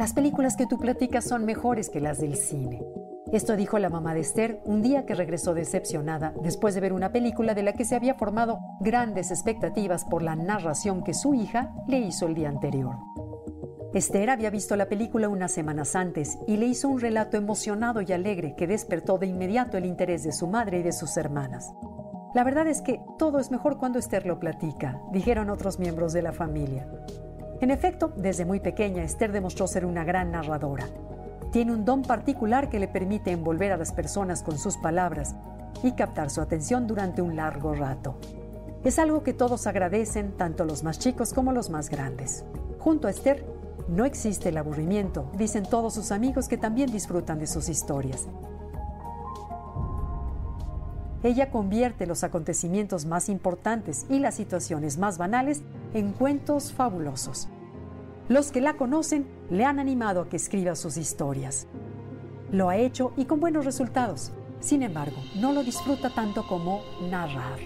Las películas que tú platicas son mejores que las del cine. Esto dijo la mamá de Esther un día que regresó decepcionada después de ver una película de la que se había formado grandes expectativas por la narración que su hija le hizo el día anterior. Esther había visto la película unas semanas antes y le hizo un relato emocionado y alegre que despertó de inmediato el interés de su madre y de sus hermanas. La verdad es que todo es mejor cuando Esther lo platica, dijeron otros miembros de la familia. En efecto, desde muy pequeña, Esther demostró ser una gran narradora. Tiene un don particular que le permite envolver a las personas con sus palabras y captar su atención durante un largo rato. Es algo que todos agradecen, tanto los más chicos como los más grandes. Junto a Esther, no existe el aburrimiento, dicen todos sus amigos que también disfrutan de sus historias. Ella convierte los acontecimientos más importantes y las situaciones más banales en cuentos fabulosos. Los que la conocen le han animado a que escriba sus historias. Lo ha hecho y con buenos resultados. Sin embargo, no lo disfruta tanto como narrar.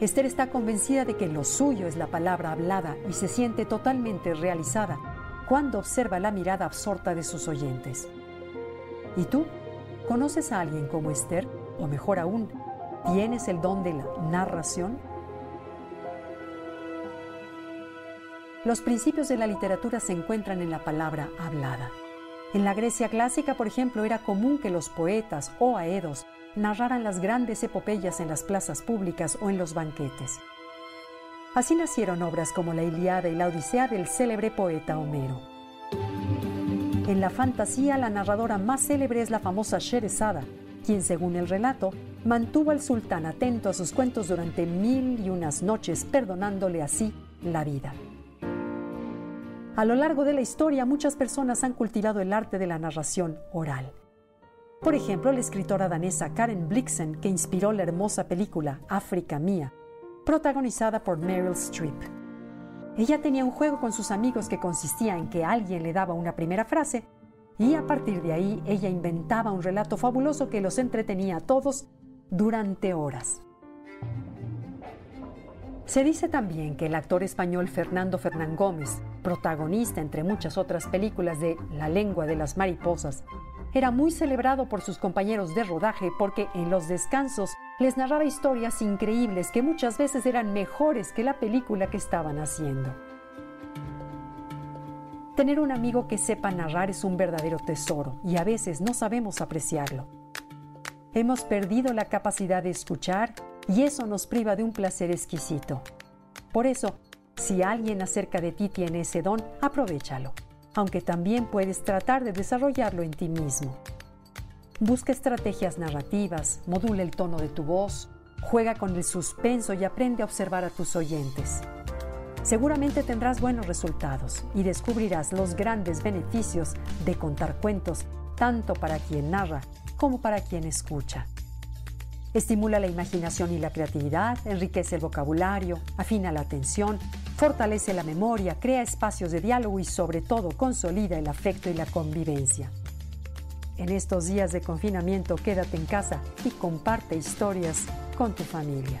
Esther está convencida de que lo suyo es la palabra hablada y se siente totalmente realizada cuando observa la mirada absorta de sus oyentes. ¿Y tú? ¿Conoces a alguien como Esther? O mejor aún, ¿tienes el don de la narración? Los principios de la literatura se encuentran en la palabra hablada. En la Grecia clásica, por ejemplo, era común que los poetas o aedos narraran las grandes epopeyas en las plazas públicas o en los banquetes. Así nacieron obras como la Iliada y la Odisea del célebre poeta Homero. En la fantasía, la narradora más célebre es la famosa Sherezada, quien, según el relato, mantuvo al sultán atento a sus cuentos durante mil y unas noches, perdonándole así la vida. A lo largo de la historia, muchas personas han cultivado el arte de la narración oral. Por ejemplo, la escritora danesa Karen Blixen, que inspiró la hermosa película África Mía, protagonizada por Meryl Streep. Ella tenía un juego con sus amigos que consistía en que alguien le daba una primera frase y a partir de ahí ella inventaba un relato fabuloso que los entretenía a todos durante horas. Se dice también que el actor español Fernando Fernán Gómez, protagonista entre muchas otras películas de La lengua de las mariposas, era muy celebrado por sus compañeros de rodaje porque en los descansos les narraba historias increíbles que muchas veces eran mejores que la película que estaban haciendo. Tener un amigo que sepa narrar es un verdadero tesoro y a veces no sabemos apreciarlo. Hemos perdido la capacidad de escuchar y eso nos priva de un placer exquisito. Por eso, si alguien acerca de ti tiene ese don, aprovechalo, aunque también puedes tratar de desarrollarlo en ti mismo. Busca estrategias narrativas, modula el tono de tu voz, juega con el suspenso y aprende a observar a tus oyentes. Seguramente tendrás buenos resultados y descubrirás los grandes beneficios de contar cuentos tanto para quien narra como para quien escucha. Estimula la imaginación y la creatividad, enriquece el vocabulario, afina la atención, fortalece la memoria, crea espacios de diálogo y sobre todo consolida el afecto y la convivencia. En estos días de confinamiento quédate en casa y comparte historias con tu familia.